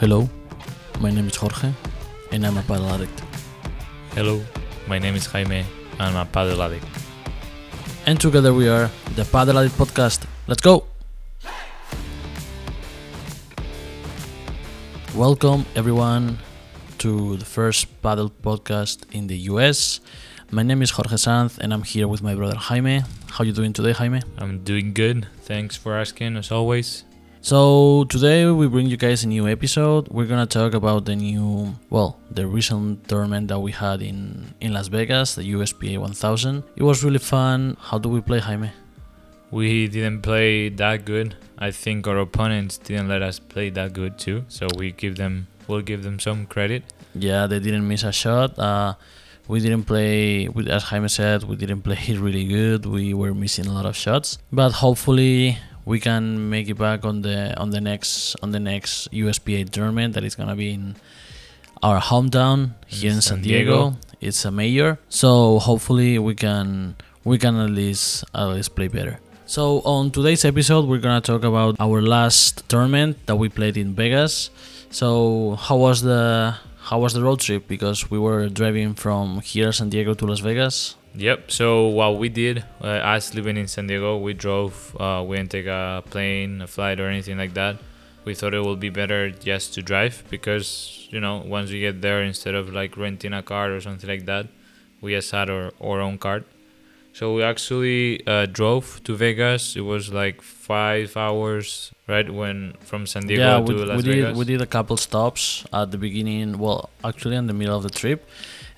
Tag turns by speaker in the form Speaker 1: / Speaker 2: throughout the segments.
Speaker 1: Hello, my name is Jorge, and I'm a paddle addict.
Speaker 2: Hello, my name is Jaime. And I'm a paddle addict.
Speaker 1: And together we are the Paddle Addict Podcast. Let's go! Welcome everyone to the first paddle podcast in the US. My name is Jorge Sanz, and I'm here with my brother Jaime. How are you doing today, Jaime?
Speaker 2: I'm doing good. Thanks for asking, as always.
Speaker 1: So today we bring you guys a new episode. We're gonna talk about the new, well, the recent tournament that we had in in Las Vegas, the USPA 1000. It was really fun. How do we play, Jaime?
Speaker 2: We didn't play that good. I think our opponents didn't let us play that good too. So we give them, we'll give them some credit.
Speaker 1: Yeah, they didn't miss a shot. Uh, we didn't play, as Jaime said, we didn't play really good. We were missing a lot of shots, but hopefully we can make it back on the on the next on the next USPA tournament that is gonna be in our hometown here in San
Speaker 2: San
Speaker 1: Diego.
Speaker 2: Diego.
Speaker 1: It's a major, so hopefully we can we can at least at least play better. So on today's episode, we're gonna talk about our last tournament that we played in Vegas. So how was the how was the road trip? Because we were driving from here San Diego to Las Vegas.
Speaker 2: Yep. So what we did, uh, us living in San Diego, we drove. Uh, we didn't take a plane, a flight, or anything like that. We thought it would be better just to drive because you know once we get there, instead of like renting a car or something like that, we just had our, our own car. So we actually uh, drove to Vegas. It was like five hours, right? When from San Diego
Speaker 1: yeah,
Speaker 2: to
Speaker 1: we,
Speaker 2: Las
Speaker 1: we did
Speaker 2: Vegas.
Speaker 1: we did a couple stops at the beginning. Well, actually in the middle of the trip,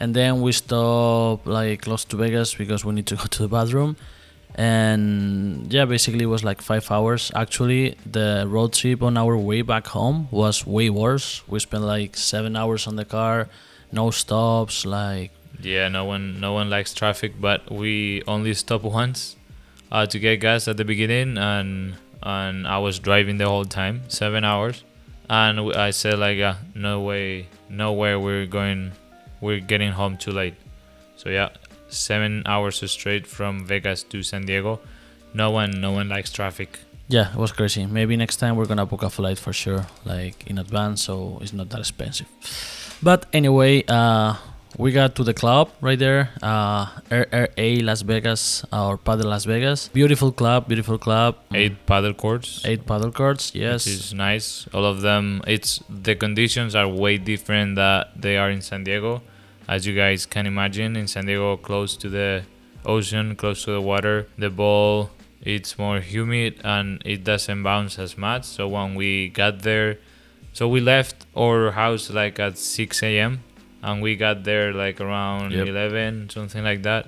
Speaker 1: and then we stopped like close to Vegas because we need to go to the bathroom. And yeah, basically it was like five hours. Actually, the road trip on our way back home was way worse. We spent like seven hours on the car, no stops. Like
Speaker 2: Yeah, no one no one likes traffic, but we only stopped once uh, to get gas at the beginning, and and I was driving the whole time, seven hours, and I said like, uh, no way, no way, we're going, we're getting home too late. So yeah, seven hours straight from Vegas to San Diego. No one, no one likes traffic.
Speaker 1: yeah, it was crazy. Maybe next time we're gonna book a flight for sure, like in advance, so it's not that expensive. But anyway, uh, we got to the club right there, uh, RRA Las Vegas or Paddle Las Vegas. Beautiful club, beautiful club.
Speaker 2: Eight paddle courts.
Speaker 1: eight paddle courts. Yes,
Speaker 2: is nice. All of them. It's the conditions are way different that they are in San Diego, as you guys can imagine. In San Diego, close to the ocean, close to the water, the ball it's more humid and it doesn't bounce as much. So when we got there, so we left our house like at 6 a.m. and we got there like around
Speaker 1: Yep.
Speaker 2: 11, something like that.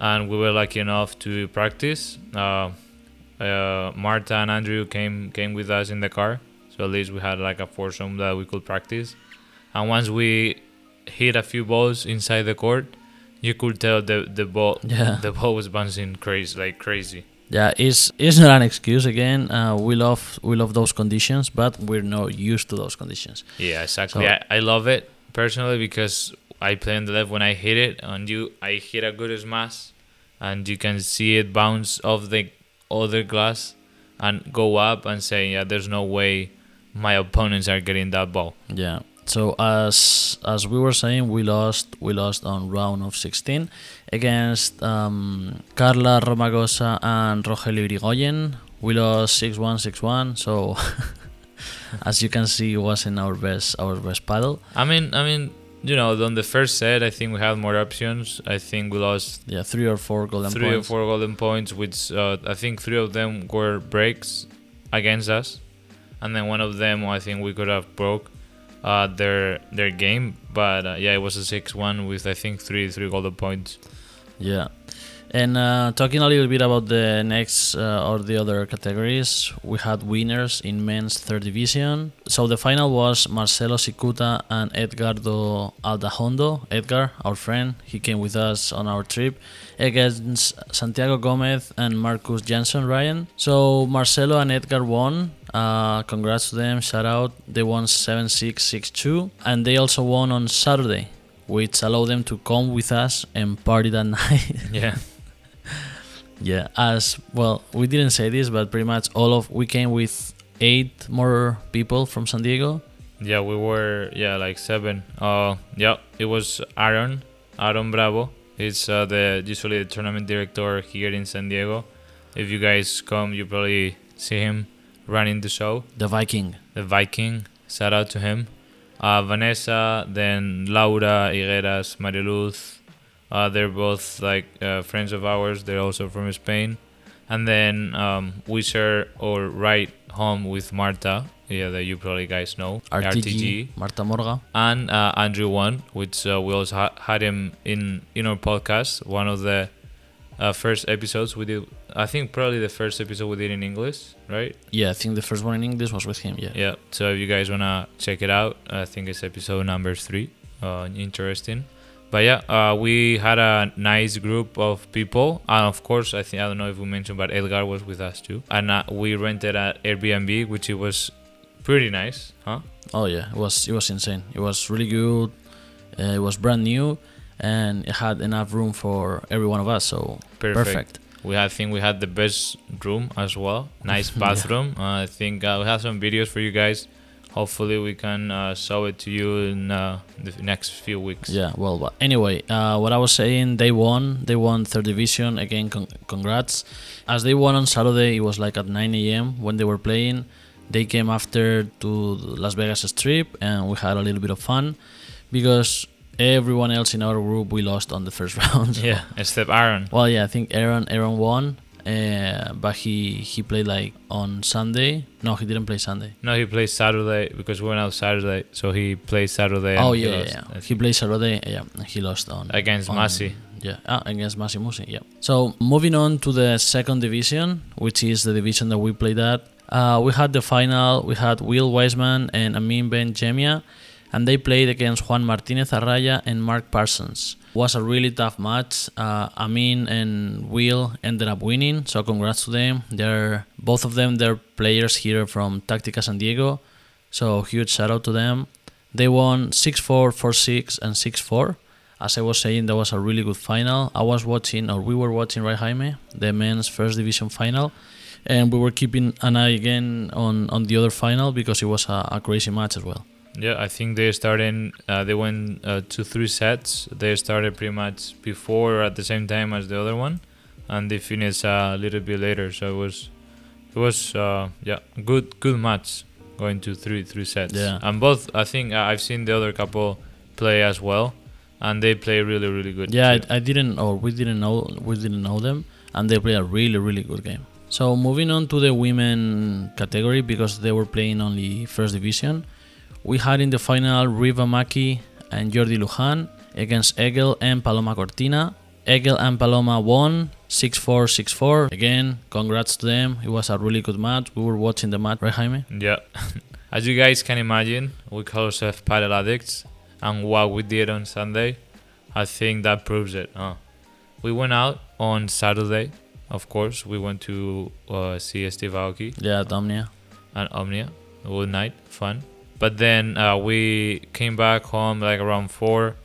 Speaker 2: And we were lucky enough to practice. Uh, uh, Marta and Andrew came came with us in the car, so at least we had like a foursome that we could practice. And once we hit a few balls inside the court, you could tell the the ball
Speaker 1: Yeah.
Speaker 2: the ball was bouncing crazy like crazy.
Speaker 1: yeah. It's it's not an excuse. Again, uh, we love we love those conditions, but we're not used to those conditions.
Speaker 2: Yeah, exactly.
Speaker 1: So-
Speaker 2: I, I love it personally because I play on the left when I hit it, and you I hit a good smash, and you can see it bounce off the other glass and go up and say, yeah, there's no way my opponents are getting that ball.
Speaker 1: Yeah. So as as we were saying, we lost we lost on round of 16 against um, Carla Romagosa and Rogelio Irigoyen. We lost 6-1, 6-1. So as you can see, it wasn't our best our best paddle.
Speaker 2: I mean, I mean, you know, on the first set, I think we had more options. I think we lost
Speaker 1: Yeah, three or four golden
Speaker 2: three
Speaker 1: points.
Speaker 2: or four golden points, which uh, I think three of them were breaks against us, and then one of them I think we could have broke uh, their their game. But uh, yeah, it was a six-one with I think three three golden points.
Speaker 1: Yeah. And uh, talking a little bit about the next uh, or the other categories, we had winners in men's third division. So the final was Marcelo Cicuta and Edgardo Aldahondo. Edgar, our friend, he came with us on our trip against Santiago Gomez and Marcus Jensen Ryan. So Marcelo and Edgar won. Uh, congrats to them, shout out. They won 7 6 6 2. And they also won on Saturday, which allowed them to come with us and party that night.
Speaker 2: Yeah,
Speaker 1: Yeah, as well, we didn't say this, but pretty much all of we came with eight more people from San Diego.
Speaker 2: Yeah, we were yeah like seven. Uh, yeah, it was Aaron, Aaron Bravo. He's uh, the usually the tournament director here in San Diego. If you guys come, you probably see him running the show.
Speaker 1: The Viking.
Speaker 2: The Viking. Shout out to him. Uh, Vanessa, then Laura, Higueras, Mariluz. Uh, they're both like uh, friends of ours. They're also from Spain. And then um, we share our ride home with Marta, yeah, that you probably guys know,
Speaker 1: RTG, Marta Morga.
Speaker 2: and uh, Andrew One, which uh, we also ha- had him in in our podcast. One of the uh, first episodes we did. I think probably the first episode we did in English, right?
Speaker 1: Yeah, I think the first one in English was with him. Yeah.
Speaker 2: Yeah. So if you guys wanna check it out, I think it's episode number three. Uh, interesting. But yeah, uh, we had a nice group of people, and of course, I think I don't know if we mentioned, but Edgar was with us too, and uh, we rented at Airbnb, which it was pretty nice, huh?
Speaker 1: Oh yeah, it was it was insane. It was really good. Uh, it was brand new, and it had enough room for every one of us. So
Speaker 2: Perfect.
Speaker 1: perfect.
Speaker 2: We had, I think we had the best room as well. Nice
Speaker 1: Yeah.
Speaker 2: bathroom. uh, I think uh, we have some videos for you guys. Hopefully, we can uh, show it to you in uh, the next few weeks.
Speaker 1: Yeah. Well, but anyway, uh, what I was saying, they won. They won third division again. Con- congrats. As they won on Saturday, it was like at 9 a.m. when they were playing. They came after to Las Vegas Strip, and we had a little bit of fun because everyone else in our group we lost on the first round. So-
Speaker 2: Yeah, except Aaron.
Speaker 1: Well, yeah, I think Aaron Aaron won, uh, but he he played like on Sunday. No, he didn't play Sunday.
Speaker 2: No, he plays Saturday because we went out Saturday, so he plays Saturday.
Speaker 1: oh
Speaker 2: and he
Speaker 1: yeah, yeah, yeah. He played Saturday. Yeah, and he lost on
Speaker 2: against
Speaker 1: on-
Speaker 2: Masi.
Speaker 1: Yeah, ah, against Masi Musi. Yeah. So moving on to the second division, which is the division that we played at. Uh, we had the final. We had Will Wiseman and Amin Ben Jemia, and they played against Juan Martinez Arraya and Mark Parsons. It Was a really tough match. Uh, Amin and Will ended up winning, so congrats to them. They're both of them. They're players here from Tactica San Diego, so huge shout out to them. They won 6-4, 4-6, and 6-4 as I was saying, that was a really good final. I was watching, or we were watching, right, Jaime, the men's first division final, and we were keeping an eye again on, on the other final because it was a, a crazy match as well.
Speaker 2: Yeah, I think they started. Uh, they went uh, two, three sets. They started pretty much before or at the same time as the other one, and they finished uh, a little bit later. So it was, it was uh, yeah, good, good match going to three, three sets.
Speaker 1: Yeah.
Speaker 2: and both. I think uh, I've seen the other couple play as well, and they play really, really good.
Speaker 1: Yeah. I, I didn't, or we didn't know, we didn't know them, and they played a really, really good game. So moving on to the women category because they were playing only first division, we had in the final Riva Maki and Jordi Lujan against Egel and Paloma Cortina. Egel and Paloma won 6-4, 6-4. Again, congrats to them. It was a really good match. We were watching the match, right, Jaime?
Speaker 2: Yeah. As you guys can imagine, we call ourselves paddle addicts, and what we did on Sunday, I think that proves it. Huh? We went out on Saturday, of course. We went to uh, see Steve Aoki
Speaker 1: Yeah, Omnia.
Speaker 2: and Omnia. All night, fun. But then uh, we came back home like around four,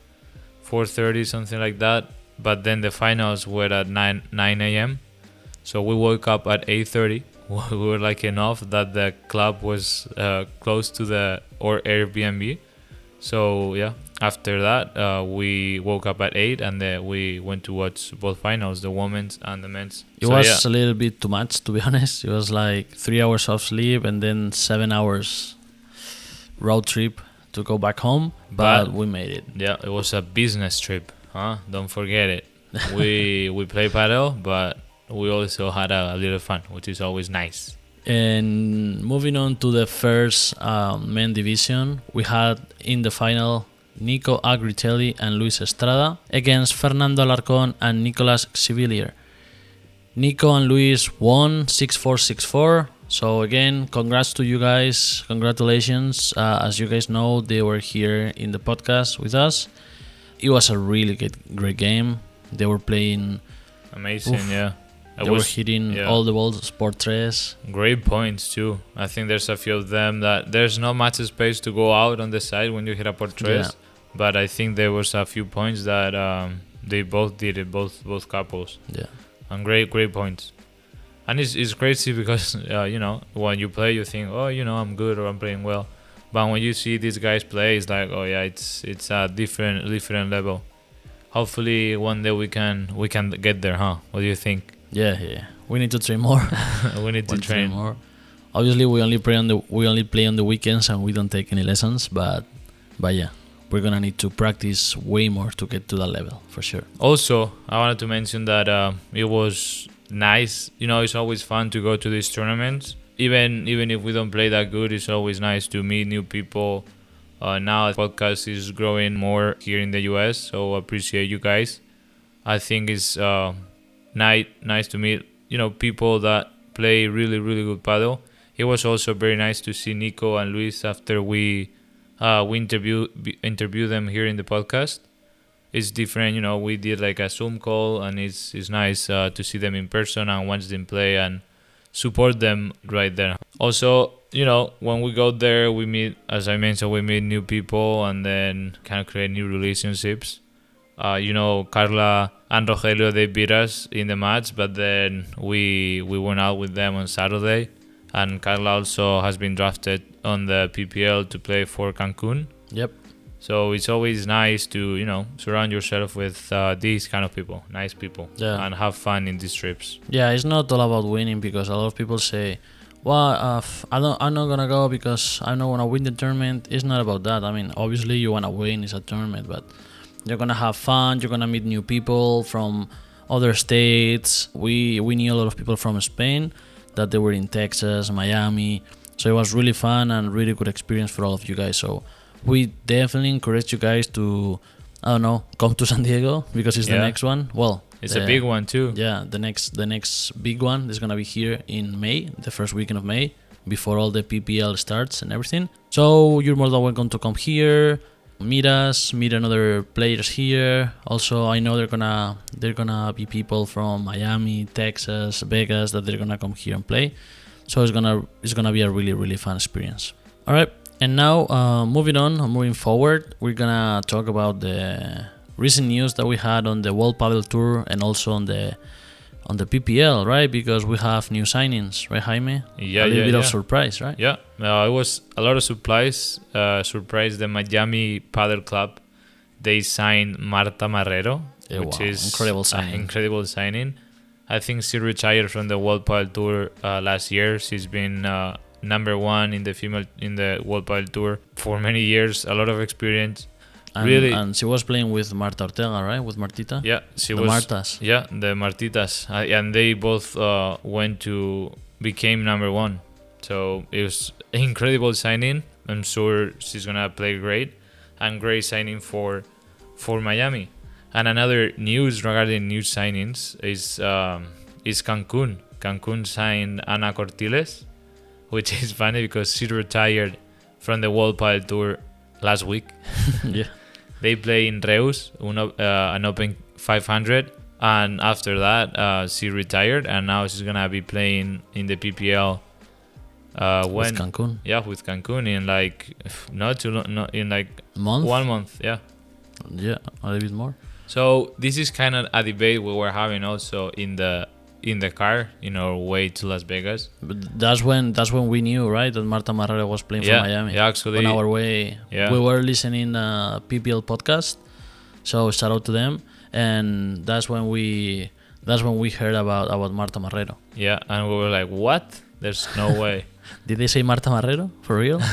Speaker 2: four thirty, something like that. But then the finals were at nine nine a.m. So we woke up at eight thirty. We were like enough that the club was uh, close to the or Airbnb. So yeah, after that uh, we woke up at eight and then we went to watch both finals, the women's and the men's.
Speaker 1: It
Speaker 2: So,
Speaker 1: was
Speaker 2: yeah.
Speaker 1: a little bit too much, to be honest. It was like three hours of sleep and then seven hours road trip to go back home, but,
Speaker 2: But-
Speaker 1: we made it.
Speaker 2: Yeah, it was a business trip, huh? Don't forget it. we we play paddle, but we also had a, a little fun, which is always nice.
Speaker 1: And moving on to the first um, men division, we had in the final Nico Agritelli and Luis Estrada against Fernando Alarcón and Nicolas Xivilier. Nico and Luis won 6-4, 6-4. So again, congrats to you guys. Congratulations. Uh, as you guys know, they were here in the podcast with us. It was a really good, great game. They were playing,
Speaker 2: Amazing,
Speaker 1: Oof.
Speaker 2: yeah. It
Speaker 1: they were hitting
Speaker 2: yeah.
Speaker 1: all the balls, tres.
Speaker 2: great points too. I think there's a few of them that there's not much space to go out on the side when you hit a por tres,
Speaker 1: Yeah.
Speaker 2: but I think there was a few points that um, they both did it, both both couples.
Speaker 1: Yeah.
Speaker 2: and great great points and it's, it's crazy because uh, you know when you play you think oh you know i'm good or i'm playing well But when you see these guys play, it's like, oh yeah, it's it's a different different level. Hopefully, one day we can we can get there, huh? What do you think?
Speaker 1: Yeah, yeah. We need to train more.
Speaker 2: we need to
Speaker 1: We
Speaker 2: train.
Speaker 1: more. Obviously, we only play on the we only play on the weekends and we don't take any lessons. But but yeah, we're gonna need to practice way more to get to that level for sure.
Speaker 2: Also, I wanted to mention that uh, it was nice. You know, it's always fun to go to these tournaments. Even even if we don't play that good, it's always nice to meet new people. Uh, now, the podcast is growing more here in the US, so appreciate you guys. I think it's uh, nice nice to meet you know people that play really really good paddle. It was also very nice to see Nico and Luis after we uh, we interview interview them here in the podcast it's different you know we did like a zoom call and it's it's nice uh, to see them in person and watch them play and support them right there. Also you know when we go there we meet as i mentioned we meet new people and then kind of create new relationships. Uh, you know carla and rogelio they beat us in the match but then we we went out with them on saturday. And carla also has been drafted on the ppl to play for cancun.
Speaker 1: Yep.
Speaker 2: So it's always nice to you know surround yourself with uh, these kind of people, nice people,
Speaker 1: Yeah.
Speaker 2: and have fun in these trips.
Speaker 1: Yeah, it's not all about winning because a lot of people say, "Well, uh, I don't, I'm not gonna go because I don't wanna win the tournament." It's not about that. I mean, obviously you wanna win. It's a tournament, but you're gonna have fun. You're gonna meet new people from other states. We we knew a lot of people from Spain that they were in Texas, Miami. So it was really fun and really good experience for all of you guys. So we definitely encourage you guys to, I don't know, come to San Diego because it's the next one. Well,
Speaker 2: It's
Speaker 1: the-
Speaker 2: a big one too.
Speaker 1: yeah, the next the next big one is gonna be here in May, the first weekend of May, before all the PPL starts and everything. So you're more than welcome to come here, meet us, meet another players here. Also, I know they're gonna they're gonna be people from Miami, Texas, Vegas that they're gonna come here and play. So it's gonna it's gonna be a really really fun experience. All right, and now uh, moving on, moving forward, we're gonna talk about the recent news that we had on the World Padel Tour and also on the on the PPL, right? Because we have new signings, right, Jaime?
Speaker 2: Yeah,
Speaker 1: a little
Speaker 2: yeah,
Speaker 1: bit of surprise, right?
Speaker 2: Yeah, uh, it was a lot of surprise. Uh, surprise the Miami Paddle Club. They signed Marta Marrero,
Speaker 1: Yeah,
Speaker 2: which
Speaker 1: wow,
Speaker 2: is
Speaker 1: incredible signing.
Speaker 2: incredible signing. I think she retired from the World Padel Tour uh, last year. She's been uh, number one in the female in the World Padel Tour for many years. A lot of experience.
Speaker 1: And,
Speaker 2: Really-
Speaker 1: and she was playing with Marta Ortega, right? With Martita.
Speaker 2: Yeah, she
Speaker 1: the
Speaker 2: was.
Speaker 1: Martas.
Speaker 2: Yeah, the Martitas, and they both uh, went to became number one. So it was incredible signing. I'm sure she's gonna play great, and great signing for for Miami. And another news regarding new signings is um, is Cancun. Cancun signed Ana Cortiles, which is funny because she retired from the World Padel Tour last week.
Speaker 1: yeah.
Speaker 2: They play in Reus, un, uh, an Open 500, and after that, uh, she retired, and now she's gonna be playing in the PPL. Uh, when?
Speaker 1: With Cancun.
Speaker 2: yeah, with Cancun in like not too long, not in like
Speaker 1: Month.
Speaker 2: one month. Yeah.
Speaker 1: Yeah, a little bit more.
Speaker 2: So this is kind of a debate we were having also in the in the car in our way to Las Vegas.
Speaker 1: But that's when that's when we knew, right, that Marta Marrero was playing
Speaker 2: yeah,
Speaker 1: for Miami.
Speaker 2: yeah. Actually,
Speaker 1: on our way.
Speaker 2: Yeah.
Speaker 1: We were listening uh, PPL podcast, so shout out to them. And that's when we that's when we heard about about Marta Marrero.
Speaker 2: yeah, and we were like, what? There's no way.
Speaker 1: Did they say Marta Marrero for real?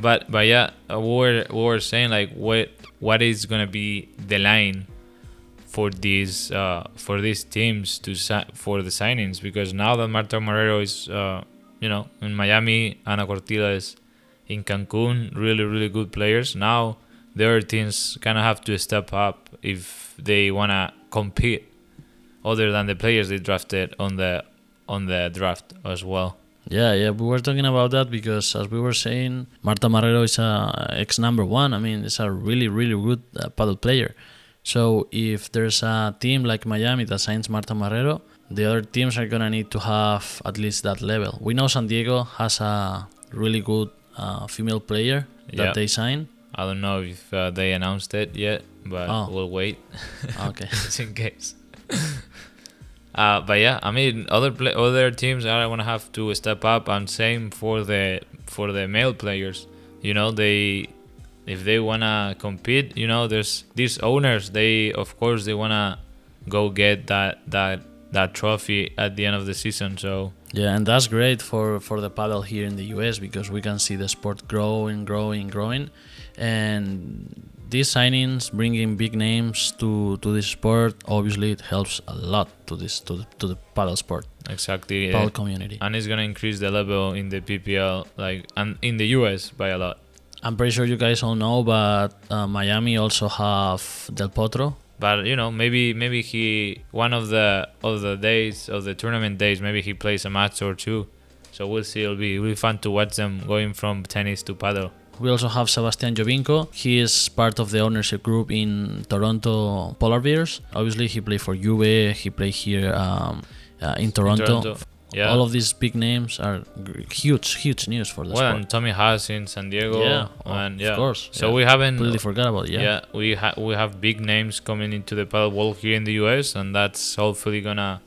Speaker 2: But but yeah, uh, we were we were saying like what what is gonna be the line for these uh, for these teams to si- for the signings because now that Marta Marrero is uh, you know in Miami, Ana Cortila is in Cancun, really really good players. Now the other teams kind of have to step up if they wanna compete, other than the players they drafted on the on the draft as well.
Speaker 1: Yeah, yeah, we were talking about that because, as we were saying, Marta Marrero is a ex number one. I mean, it's a really, really good uh, paddle player. So if there's a team like Miami that signs Marta Marrero, the other teams are gonna need to have at least that level. We know San Diego has a really good uh, female player that
Speaker 2: Yeah.
Speaker 1: they sign.
Speaker 2: I don't know if uh, they announced it yet, but
Speaker 1: Oh.
Speaker 2: we'll wait
Speaker 1: Okay.
Speaker 2: just in case. uh, but yeah, I mean, other play- other teams are gonna have to step up, and same for the for the male players. you know they if they wanna compete, you know, there's these owners. They of course they wanna go get that that that trophy at the end of the season. So
Speaker 1: Yeah, and that's great for for the paddle here in the US because we can see the sport growing, growing, growing, and these signings bringing big names to to this sport obviously it helps a lot to this to the, to the paddle sport
Speaker 2: exactly,
Speaker 1: paddle
Speaker 2: uh,
Speaker 1: community
Speaker 2: and it's gonna increase the level in the PPL like and in the US by a lot.
Speaker 1: I'm pretty sure you guys all know but uh, miami also have del potro
Speaker 2: But you know, maybe maybe he one of the of the days of the tournament days, maybe he plays a match or two. So we'll see. It'll be it'll fun to watch them going from tennis to paddle.
Speaker 1: we also have sebastian giovinco he is part of the ownership group in toronto polar bears obviously he played for juve he played here um, uh, in toronto,
Speaker 2: Toronto. Yeah.
Speaker 1: all of these big names are huge huge news for the
Speaker 2: well,
Speaker 1: sport
Speaker 2: and Tommy Haas in San Diego.
Speaker 1: Yeah, oh,
Speaker 2: and
Speaker 1: of
Speaker 2: yeah,
Speaker 1: course,
Speaker 2: So
Speaker 1: yeah.
Speaker 2: we haven't.
Speaker 1: completely forgot about it, yeah.
Speaker 2: yeah, we have we have big names coming into the paddle world here in the US, and that's hopefully gonna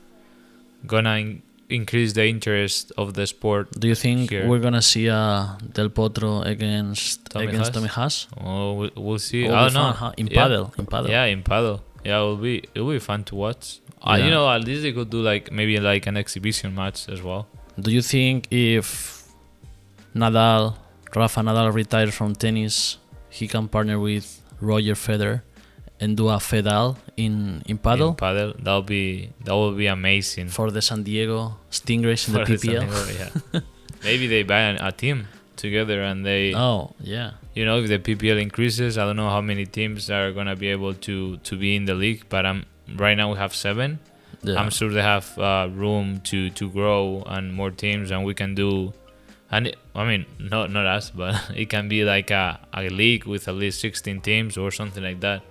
Speaker 2: gonna in- increase the interest of the sport.
Speaker 1: Do you think
Speaker 2: Here.
Speaker 1: we're gonna see a Del Potro against
Speaker 2: Tommy
Speaker 1: against
Speaker 2: Haas?
Speaker 1: Tommy Haas?
Speaker 2: Oh, we- we'll see.
Speaker 1: Will
Speaker 2: I don't know.
Speaker 1: fun, huh? In
Speaker 2: Yeah.
Speaker 1: paddle, in paddle.
Speaker 2: Yeah, in paddle. Yeah, it'll be it'll be fun to watch. Uh, you know, at least they could do like maybe like an exhibition match as well.
Speaker 1: Do you think if Nadal, Rafa Nadal retires from tennis, he can partner with Roger Federer and do a Fedal in in paddle
Speaker 2: In paddle, that'll be that will be amazing.
Speaker 1: for the San Diego Stingrays in the PPL?
Speaker 2: San Diego, yeah. maybe they buy an, a team together and they,
Speaker 1: Oh yeah,
Speaker 2: you know, if the PPL increases, I don't know how many teams are gonna be able to to be in the league, but I'm right now we have seven.
Speaker 1: yeah.
Speaker 2: I'm sure they have uh, room to to grow and more teams, and we can do. And it, I mean, not not us, but it can be like a, a league with at least 16 teams or something like that.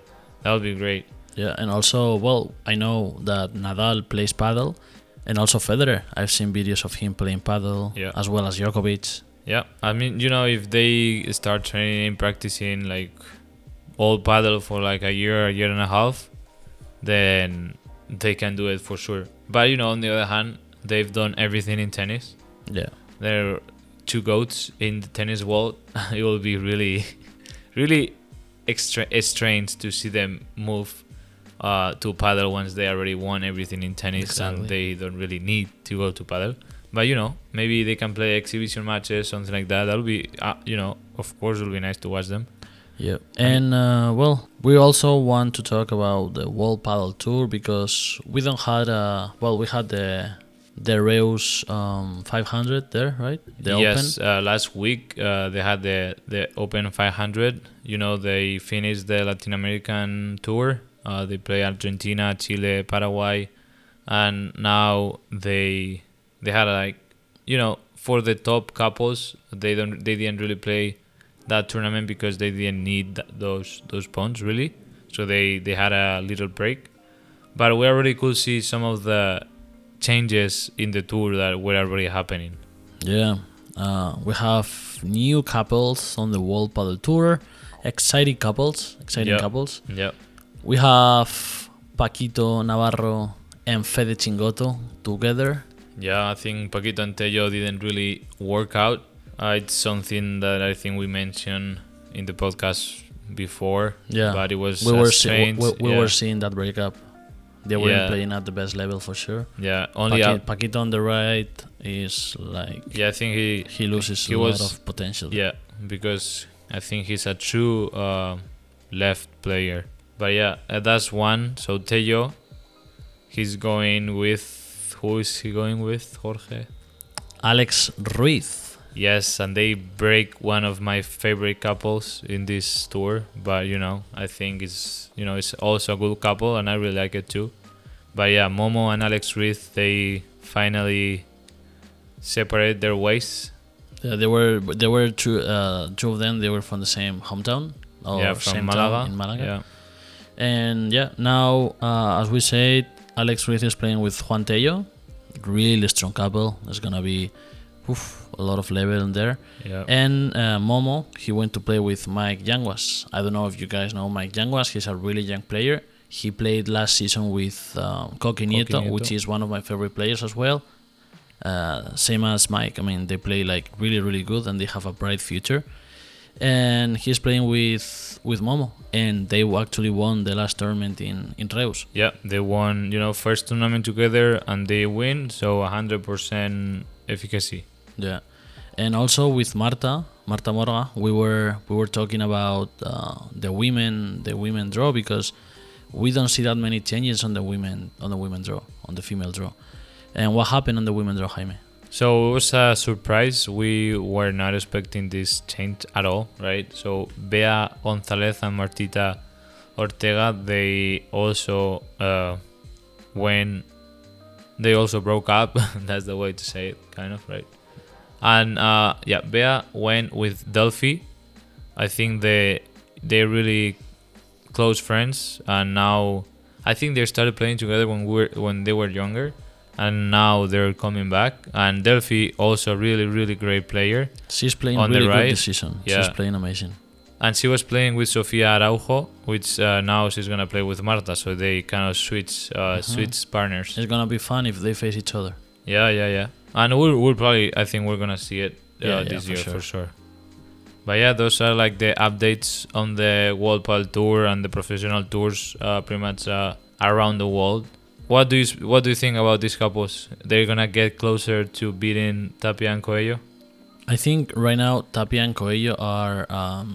Speaker 2: That would be great.
Speaker 1: Yeah, and also, well, I know that Nadal plays paddle, and also Federer. I've seen videos of him playing paddle,
Speaker 2: Yeah.
Speaker 1: as well as Djokovic.
Speaker 2: Yeah, I mean, you know, if they start training, practicing like all paddle for like a year, a year and a half, then they can do it for sure. But you know, on the other hand, they've done everything in tennis.
Speaker 1: Yeah,
Speaker 2: They're two goats in the tennis world. it will be really, really extra strange to see them move uh, to paddle once they already won everything in tennis
Speaker 1: Exactly.
Speaker 2: and they don't really need to go to paddle. But you know, maybe they can play exhibition matches, something like that. That'll be, uh, you know, of course, it'll be nice to watch them.
Speaker 1: yeah. And uh, well, we also want to talk about the World Padel Tour because we don't had uh well, we had the the Reus um 500 there, right? The
Speaker 2: yes,
Speaker 1: Open.
Speaker 2: uh, last week uh, they had the the Open 500. You know, they finished the Latin American tour. Uh, they play Argentina, Chile, Paraguay, and now they they had like you know for the top couples they don't they didn't really play that tournament because they didn't need th- those those points really. So they they had a little break, but we already could see some of the changes in the tour that were already happening.
Speaker 1: Yeah, uh, we have new couples on the World Padel Tour. Exciting couples, exciting
Speaker 2: Yeah.
Speaker 1: couples.
Speaker 2: Yeah.
Speaker 1: We have Paquito Navarro and Fede Chingoto together.
Speaker 2: Yeah, I think Paquito and Tello didn't really work out. Uh, it's something that I think we mentioned in the podcast before.
Speaker 1: Yeah,
Speaker 2: but it was
Speaker 1: we were see- we, we,
Speaker 2: yeah.
Speaker 1: were seeing that breakup. They weren't
Speaker 2: Yeah.
Speaker 1: playing at the best level for sure.
Speaker 2: yeah, only
Speaker 1: Paqui- Paquito on the right is like
Speaker 2: yeah, I think he
Speaker 1: he loses
Speaker 2: he
Speaker 1: a
Speaker 2: was-
Speaker 1: lot of potential.
Speaker 2: yeah because I think he's a true uh, left player. But yeah, uh, that's one. So Tello, he's going with who is he going with? Jorge.
Speaker 1: Alex Ruiz.
Speaker 2: Yes, and they break one of my favorite couples in this tour. But you know, I think it's you know it's also a good couple, and I really like it too. But yeah, Momo and Alex Ruiz they finally separate their ways.
Speaker 1: Yeah, they were they were two uh, two of them. They were from the same hometown. Or
Speaker 2: yeah, from
Speaker 1: same
Speaker 2: Malaga.
Speaker 1: town in Malaga.
Speaker 2: Yeah,
Speaker 1: And yeah, now uh, as we said, Alex Ruiz is playing with Juan Tello. Really strong couple. There's gonna be oof, a lot of level in there.
Speaker 2: yeah,
Speaker 1: And uh, Momo, he went to play with Mike Yanguas. I don't know if you guys know Mike Yanguas. He's a really young player. He played last season with um, Coqui Nieto,
Speaker 2: Coqui Nieto.
Speaker 1: which is one of my favorite players as well. Uh, same as Mike. I mean, they play like really, really good and they have a bright future. And he's playing with with Momo, and they actually won the last tournament in in Reus.
Speaker 2: Yeah, they won, you know, first tournament together and they win, so 100% efficacy.
Speaker 1: Yeah, and also with Marta, Marta Morga, we were we were talking about uh, the women the women draw because we don't see that many changes on the women on the women draw on the female draw. And what happened on the women draw, Jaime?
Speaker 2: So it was a surprise. We were not expecting this change at all, right? So Bea Gonzalez and Martita Ortega, they also uh, when they also broke up. That's the way to say it, kind of, right? And uh, yeah, Bea went with Delfi. I think they they really close friends, and now I think they started playing together when we were, when they were younger, and now they're coming back. And Delfi also really really great player,
Speaker 1: She's playing
Speaker 2: On the
Speaker 1: really good
Speaker 2: right,
Speaker 1: this season.
Speaker 2: yeah.
Speaker 1: She's playing amazing.
Speaker 2: and she was playing with Sofia Araujo, which uh, now she's gonna play with Marta. So they kind of switch uh, switch partners.
Speaker 1: It's gonna be fun if they face each other.
Speaker 2: Yeah, yeah, yeah. And we'll, we'll probably, I think we're gonna see it uh,
Speaker 1: Yeah, yeah,
Speaker 2: this
Speaker 1: for
Speaker 2: year
Speaker 1: sure.
Speaker 2: for sure. But yeah, those are like the updates on the World Pal Tour and the professional tours, uh, pretty much uh, around the world. What do you What do you think about these couples? They're gonna get closer to beating Tapia and Coelho.
Speaker 1: I think right now Tapia and Coelho are um,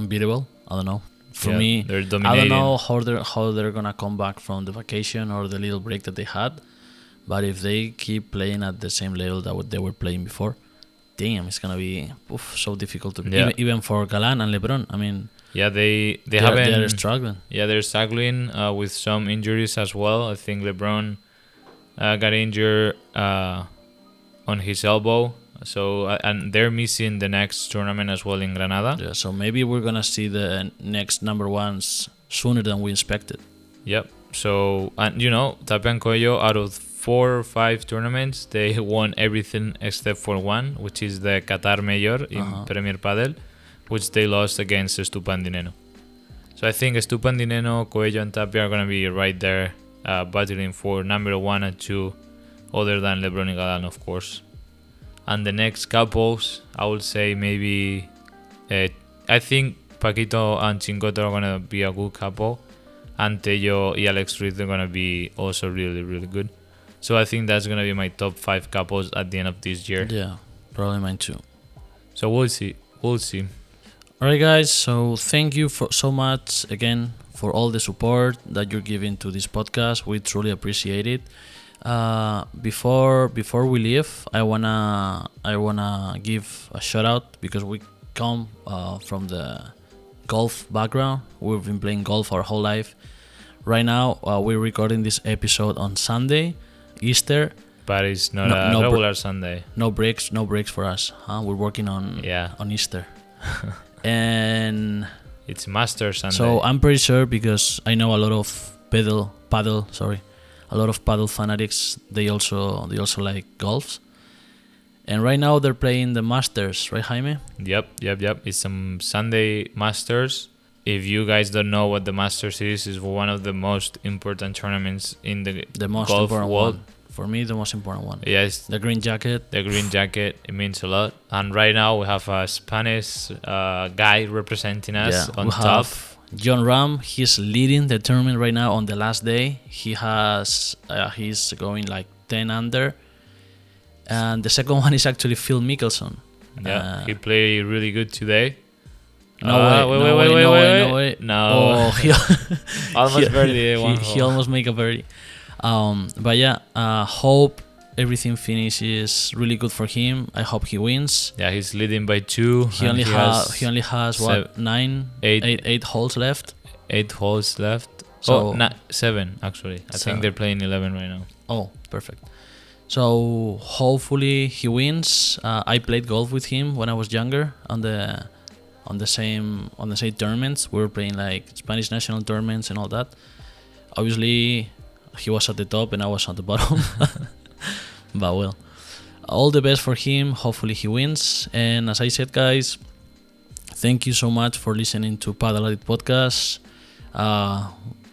Speaker 1: unbeatable. I don't know. For
Speaker 2: Yeah,
Speaker 1: me,
Speaker 2: they're
Speaker 1: I don't know how they're how they're gonna come back from the vacation or the little break that they had. But if they keep playing at the same level that what they were playing before, damn, it's gonna be oof, so difficult to
Speaker 2: Yeah.
Speaker 1: even, even for Galan and LeBron. I mean,
Speaker 2: Yeah, they they
Speaker 1: they,
Speaker 2: haven't.
Speaker 1: they are struggling.
Speaker 2: Yeah, they're struggling uh, with some injuries as well. I think LeBron uh, got injured uh, on his elbow, so uh, and they're missing the next tournament as well in Granada.
Speaker 1: Yeah, so maybe we're gonna see the next number ones sooner than we expected.
Speaker 2: Yep. So and you know, Tapia and Coelho out of four or five tournaments, they won everything except for one, which is the Qatar Major in
Speaker 1: Uh-huh.
Speaker 2: Premier Padel, which they lost against Stupa and Di Nenno. So I think Stupa and Di Nenno, Coelho, and Tapia are gonna be right there, uh, battling for number one and two, other than LeBron and Galan, of course. And the next couples, I would say maybe, uh, I think Paquito and Chingoto are gonna be a good couple and Tello y Alex Ruiz are gonna be also really really good. So I think that's gonna be my top five couples at the end of this year.
Speaker 1: Yeah, probably mine too.
Speaker 2: So we'll see. We'll see.
Speaker 1: Alright, guys. So thank you for so much again for all the support that you're giving to this podcast. We truly appreciate it. Uh, before before we leave, I wanna I wanna give a shout out because we come uh, from the golf background. We've been playing golf our whole life. Right now, uh, we're recording this episode on Sunday, Easter.
Speaker 2: But it's not
Speaker 1: No-
Speaker 2: a
Speaker 1: no
Speaker 2: regular Sunday.
Speaker 1: No breaks, no breaks for us. Huh? We're working on
Speaker 2: Yeah.
Speaker 1: on Easter, and
Speaker 2: It's Master Sunday.
Speaker 1: So I'm pretty sure because I know a lot of paddle paddle sorry, a lot of paddle fanatics. They also they also like golfs. And right now they're playing the Masters, right, Jaime?
Speaker 2: Yep, yep, yep. It's some Sunday Masters. If you guys don't know what the Masters is, is one of the most important tournaments in the
Speaker 1: The most
Speaker 2: golf
Speaker 1: important
Speaker 2: world.
Speaker 1: one. For me, the most important one.
Speaker 2: Yes,
Speaker 1: The green jacket.
Speaker 2: the green jacket it means a lot and right now we have a spanish uh, guy representing us on
Speaker 1: we
Speaker 2: top
Speaker 1: have Jon Rahm. He's leading the tournament right now on the last day. He has uh, he's going like ten under. And the second one is actually Phil Mickelson.
Speaker 2: yeah
Speaker 1: Uh,
Speaker 2: he played really good today
Speaker 1: No
Speaker 2: Uh,
Speaker 1: way,
Speaker 2: wait,
Speaker 1: no
Speaker 2: wait,
Speaker 1: way,
Speaker 2: wait,
Speaker 1: no
Speaker 2: wait,
Speaker 1: way,
Speaker 2: wait.
Speaker 1: no way.
Speaker 2: No.
Speaker 1: Oh, he,
Speaker 2: Almost
Speaker 1: he,
Speaker 2: birdie,
Speaker 1: he, he almost make a birdie. Um, but yeah, uh, hope everything finishes really good for him. I hope he wins.
Speaker 2: yeah he's leading by two
Speaker 1: He only
Speaker 2: he
Speaker 1: has
Speaker 2: has
Speaker 1: he only has what nine
Speaker 2: eight-
Speaker 1: eight eight holes left.
Speaker 2: eight holes left
Speaker 1: So-
Speaker 2: oh na- seven actually i
Speaker 1: Seven.
Speaker 2: think they're playing 11 right now
Speaker 1: Oh, perfect. So hopefully he wins. Uh, I played golf with him when I was younger on the on the same on the same tournaments. We were playing like Spanish national tournaments and all that. Obviously, he was at the top and I was at the bottom. but well, all the best for him. Hopefully he wins. And as I said, guys, thank you so much for listening to Paddle Addict podcast. Uh,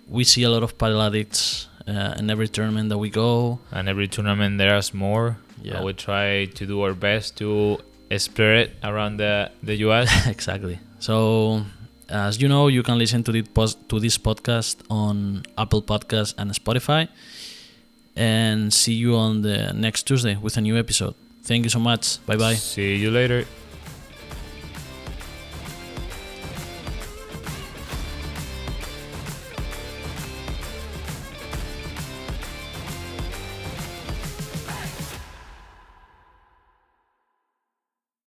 Speaker 1: we see a lot of paddle addicts uh, in every tournament that we go.
Speaker 2: and every tournament there's more
Speaker 1: Yeah.
Speaker 2: uh, we try to do our best to spread it around the the US.
Speaker 1: exactly. So, as you know, you can listen to this podcast on Apple Podcasts and Spotify. And see you on the next Tuesday with a new episode. Thank you so much. Bye bye.
Speaker 2: See you later.